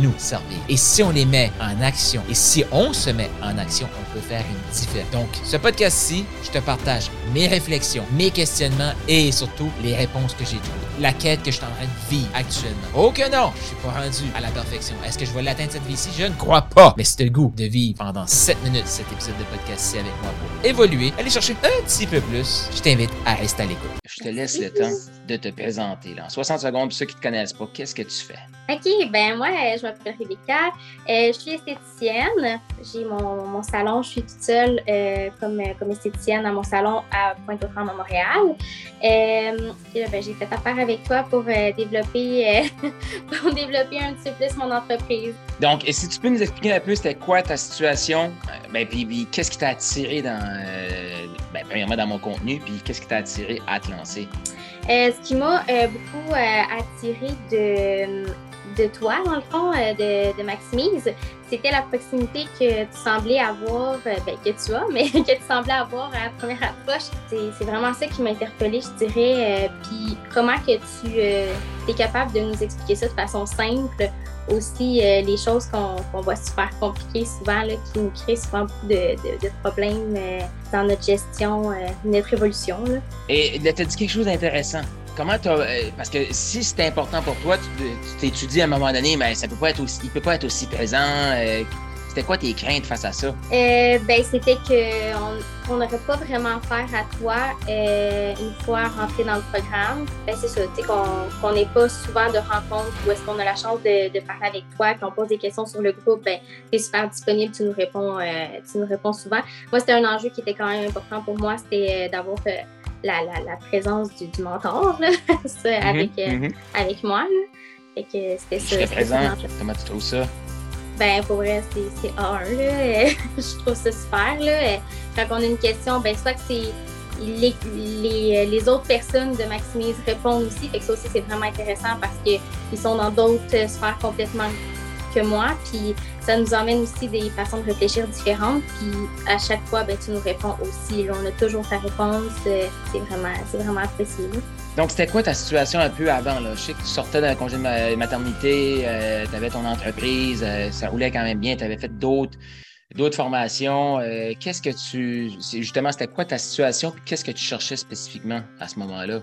nous servir. Et si on les met en action, et si on se met en action, on peut faire une différence. Donc, ce podcast-ci, je te partage mes réflexions, mes questionnements et surtout les réponses que j'ai trouvées. La quête que je suis en train de vivre actuellement. Oh que non, je suis pas rendu à la perfection. Est-ce que je vais l'atteindre cette vie-ci? Je ne crois pas. Mais c'est le goût de vivre pendant 7 minutes cet épisode de podcast-ci avec moi pour évoluer, aller chercher un petit peu plus. Je t'invite à rester à l'écoute. Je te laisse le temps de te présenter. Là. En 60 secondes, pour ceux qui ne te connaissent pas, qu'est-ce que tu fais? OK, ben moi, je m'appelle Rebecca. Euh, je suis esthéticienne. J'ai mon, mon, salon. Je suis toute seule euh, comme, comme esthéticienne à mon salon à Pointe-aux-Trembles à Montréal. Euh, et ben, j'ai fait affaire avec toi pour développer pour développer un petit peu plus mon entreprise. Donc, si tu peux nous expliquer un peu c'était quoi ta situation, ben, puis, puis qu'est-ce qui t'a attiré dans, ben, premièrement dans mon contenu, puis qu'est-ce qui t'a attiré à te lancer? ce qui m'a beaucoup attiré de de toi, dans le fond, euh, de, de Maximise, c'était la proximité que tu semblais avoir, euh, ben, que tu as, mais que tu semblais avoir à la première approche. C'est vraiment ça qui m'a interpellée, je dirais. Euh, puis comment que tu es capable de nous expliquer ça de façon simple? Aussi, les choses qu'on voit super compliquées souvent, là, qui nous créent souvent beaucoup de, de, de problèmes dans notre gestion, notre évolution. Là. Et tu as dit quelque chose d'intéressant comment euh, parce que si c'est important pour toi, tu t'étudies à un moment donné, mais ça peut pas être aussi, il peut pas être aussi présent. Euh, c'était quoi tes craintes face à ça? Euh, ben, c'était qu'on n'aurait pas vraiment affaire à toi une fois rentré dans le programme. Ben, c'est ça, tu sais, qu'on n'ait pas souvent de rencontres où est-ce qu'on a la chance de, parler avec toi, qu'on pose des questions sur le groupe, ben, tu es super disponible, tu nous réponds, tu nous réponds souvent. Moi, c'était un enjeu qui était quand même important pour moi, c'était d'avoir la, la, la présence du, du mentor là, ça, mhm, avec, euh, mhm. avec moi. Là. Fait que c'était ça. présent, comment tu trouves ça? Ben, pour vrai, c'est A1. Là. je trouve ça super. Là. Quand on a une question, ben, soit que c'est les, les, les, autres personnes de Maximise répondent aussi. Fait que ça aussi, c'est vraiment intéressant parce qu'ils sont dans d'autres sphères complètement que moi. Puis ça nous emmène aussi des façons de réfléchir différentes. Puis à chaque fois, ben, tu nous réponds aussi. on a toujours ta réponse. Euh, c'est vraiment, vraiment apprécié. Donc, c'était quoi ta situation un peu avant? Là? Je sais que tu sortais d'un congé de maternité, euh, tu avais ton entreprise, euh, ça roulait quand même bien, tu avais fait d'autres d'autres formations. qu'est-ce que tu. Justement, c'était quoi ta situation? Qu'est-ce que tu cherchais spécifiquement à ce moment-là?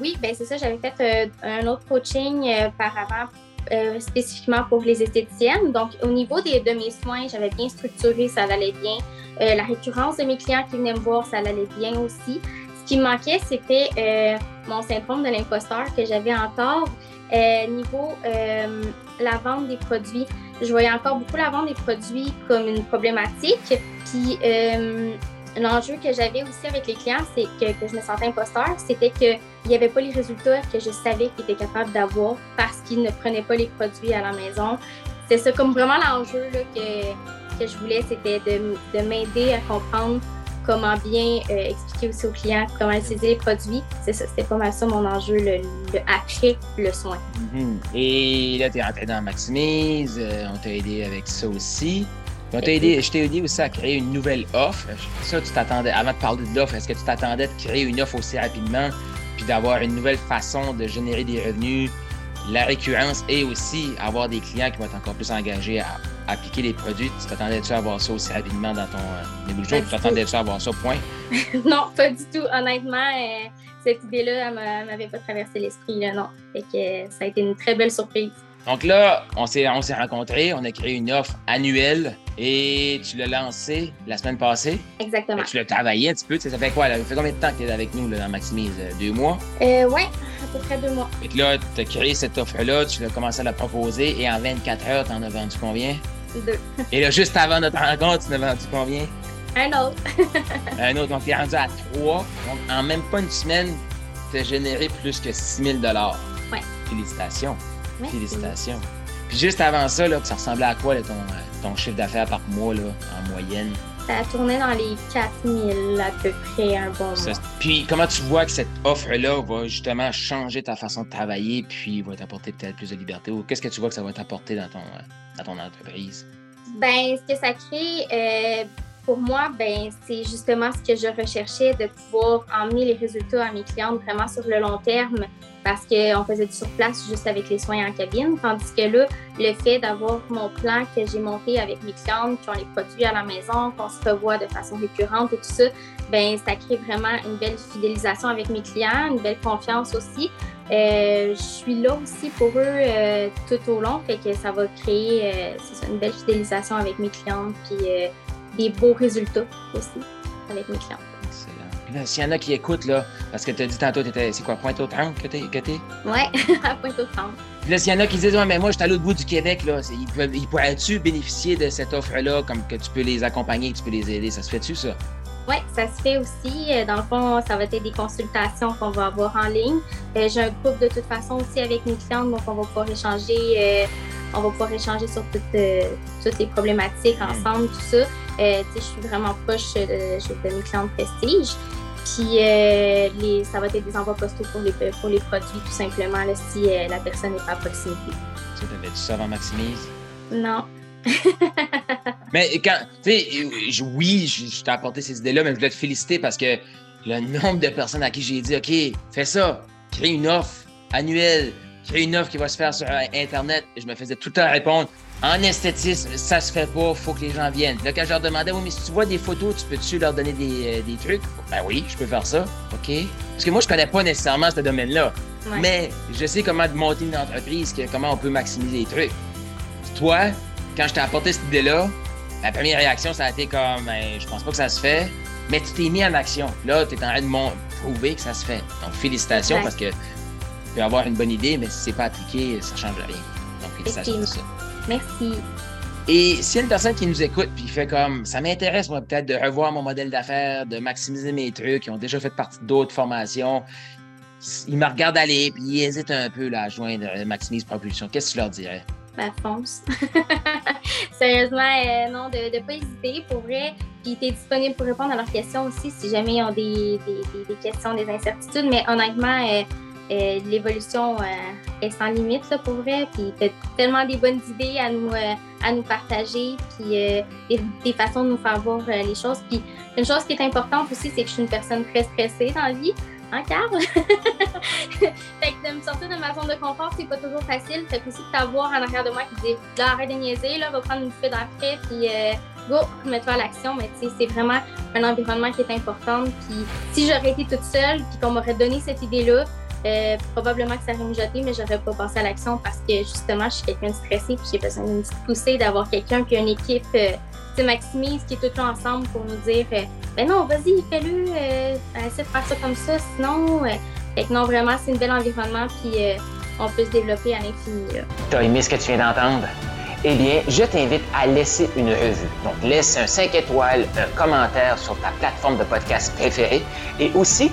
oui, ben c'est ça. J'avais fait un autre coaching par avant euh, spécifiquement pour les esthéticiennes. Donc, au niveau des, de mes soins, j'avais bien structuré, ça allait bien. Euh, la récurrence de mes clients qui venaient me voir, ça allait bien aussi. Ce qui me manquait, c'était euh, mon syndrome de l'imposteur que j'avais encore. niveau la vente des produits, je voyais encore beaucoup la vente des produits comme une problématique. Puis, l'enjeu que j'avais aussi avec les clients, c'est que, je me sentais imposteur, c'était qu'il n'y avait pas les résultats que je savais qu'ils étaient capables d'avoir parce qu'ils ne prenaient pas les produits à la maison. C'est ça, comme vraiment l'enjeu que, que je voulais, c'était de, de m'aider à comprendre comment bien euh, expliquer aussi aux clients comment utiliser les produits. C'est ça, c'était pas mal ça mon enjeu, le, après le soin. Mm-hmm. Et là, tu es rentré dans Maximise, euh, on t'a aidé avec ça aussi aidé, je t'ai aidé aussi à créer une nouvelle offre. Ça, tu t'attendais, avant de parler de l'offre, est-ce que tu t'attendais de créer une offre aussi rapidement, puis d'avoir une nouvelle façon de générer des revenus, la récurrence et aussi avoir des clients qui vont être encore plus engagés à, appliquer les produits? Tu t'attendais-tu à avoir ça aussi rapidement dans ton euh, Tu t'attendais-tu à avoir ça, point? non, pas du tout. Honnêtement, euh, cette idée-là, elle m'avait pas traversé l'esprit, non. Fait que euh, ça a été une très belle surprise. Donc là, on s'est, on s'est rencontrés, on a créé une offre annuelle et tu l'as lancée la semaine passée? Exactement. tu l'as travaillé un petit peu. Ça fait quoi? Là? Ça fait combien de temps que tu es avec nous là, dans Maximise? Euh, deux mois? Euh, oui, à peu près deux mois. Et là, tu as créé cette offre-là, tu l'as commencé à la proposer et en 24 heures, tu en as vendu combien? Deux. et là, juste avant notre rencontre, tu en as vendu combien? Un autre. un autre. Donc, tu es rendu à trois. Donc, en même pas une semaine, tu as généré plus que 6 000 Oui. Félicitations. Félicitations. Puis juste avant ça, là, ça ressemblait à quoi ton, ton chiffre d'affaires par mois là, en moyenne? Ça tournait dans les 4000 à peu près un bon mois. Puis comment tu vois que cette offre-là va justement changer ta façon de travailler puis va t'apporter peut-être plus de liberté ou qu'est-ce que tu vois que ça va t'apporter dans ton, dans ton entreprise? Ben, ce que ça crée, euh, pour moi, ben, c'est justement ce que je recherchais, de pouvoir emmener les résultats à mes clients vraiment sur le long terme parce qu'on faisait du surplace juste avec les soins en cabine. Tandis que là, le fait d'avoir mon plan que j'ai monté avec mes clientes, qui ont les produits à la maison, qu'on se revoit de façon récurrente et tout ça, ben ça crée vraiment une belle fidélisation avec mes clients, une belle confiance aussi. Euh, je suis là aussi pour eux euh, tout au long, fait que ça va créer euh, une belle fidélisation avec mes clientes, puis des beaux résultats aussi avec mes clientes. S'il y en a qui écoutent, là, parce que tu as dit tantôt, c'est quoi, Pointe-aux-Trembles que tu es? Oui, à Pointe-aux-Trembles. Puis là, s'il y en a qui disent, ouais, mais moi, je suis à l'autre bout du Québec, là, ils, ils pourraient-tu bénéficier de cette offre-là, comme que tu peux les accompagner, que tu peux les aider? Ça se fait-tu, ça? Oui, ça se fait aussi. Euh, dans le fond, ça va être des consultations qu'on va avoir en ligne. Euh, j'ai un groupe de toute façon aussi avec mes clientes, donc on va pouvoir échanger, euh, on va pouvoir échanger sur toutes, toutes les problématiques mm. ensemble, tout ça. Je suis vraiment proche de, de mes clientes prestige. Puis euh, les, ça va être des envois postaux pour les, pour les produits, tout simplement, si euh, la personne n'est pas à proximité. Tu ça avant Maximise? Non. mais quand, tu sais, oui, je, t'ai apporté ces idées-là, mais je voulais te féliciter parce que le nombre de personnes à qui j'ai dit, OK, fais ça, crée une offre annuelle, crée une offre qui va se faire sur Internet, je me faisais tout le temps répondre, en esthétisme, ça se fait pas, faut que les gens viennent. Là, quand je leur demandais, oui, mais si tu vois des photos, tu peux-tu leur donner des, euh, des, trucs? Ben oui, je peux faire ça. OK? Parce que moi, je connais pas nécessairement ce domaine-là. Mais je sais comment monter une entreprise, comment on peut maximiser les trucs. Toi, quand je t'ai apporté cette idée-là, la première réaction, ça a été comme, ben, je pense pas que ça se fait. Mais tu t'es mis en action. Là, tu es en train de prouver que ça se fait. Donc, félicitations parce que tu peux avoir une bonne idée, mais si c'est pas appliqué, ça change rien. Donc, félicitations pour ça. Merci. Et s'il y a une personne qui nous écoute puis fait comme ça m'intéresse moi peut-être de revoir mon modèle d'affaires, de maximiser mes trucs, qui ont déjà fait partie d'autres formations, ils me regardent aller puis ils hésitent un peu là, à joindre euh, Maximise Propulsion. Qu'est-ce que tu leur dirais? Ben, fonce. Sérieusement, euh, non, de ne pas hésiter pour vrai. Puis tu es disponible pour répondre à leurs questions aussi si jamais ils ont des, des, questions, des incertitudes. Mais honnêtement, euh, euh, l'évolution euh, est sans limite là, pour vrai. Puis tu as tellement des bonnes idées à nous, euh, à nous partager, puis des, façons de nous faire voir les choses. Puis une chose qui est importante aussi, c'est que je suis une personne très stressée dans la vie. Hein, Carl? fait que de me sortir de ma zone de confort, c'est pas toujours facile. Fait que aussi de t'avoir en arrière de moi qui dit là, arrête de niaiser, là, va prendre une bouffée d'après, puis go, remets-toi à l'action. Mais tu sais, c'est vraiment un environnement qui est important. Puis si j'aurais été toute seule, puis qu'on m'aurait donné cette idée-là, euh, probablement que ça aurait mijoté, mais j'aurais pas pensé à l'action parce que justement, je suis quelqu'un de stressé puis j'ai besoin d'une petite poussée, d'avoir quelqu'un qui a une équipe, euh, maximise, qui est tout le temps ensemble pour nous dire euh, ben non, vas-y, fais-le, euh, essaie de faire ça comme ça, sinon. Fait que non, vraiment, c'est un bel environnement puis on peut se développer à l'infini. T'as aimé ce que tu viens d'entendre? Eh bien, je t'invite à laisser une revue. Donc, laisse un 5 étoiles, un commentaire sur ta plateforme de podcast préférée et aussi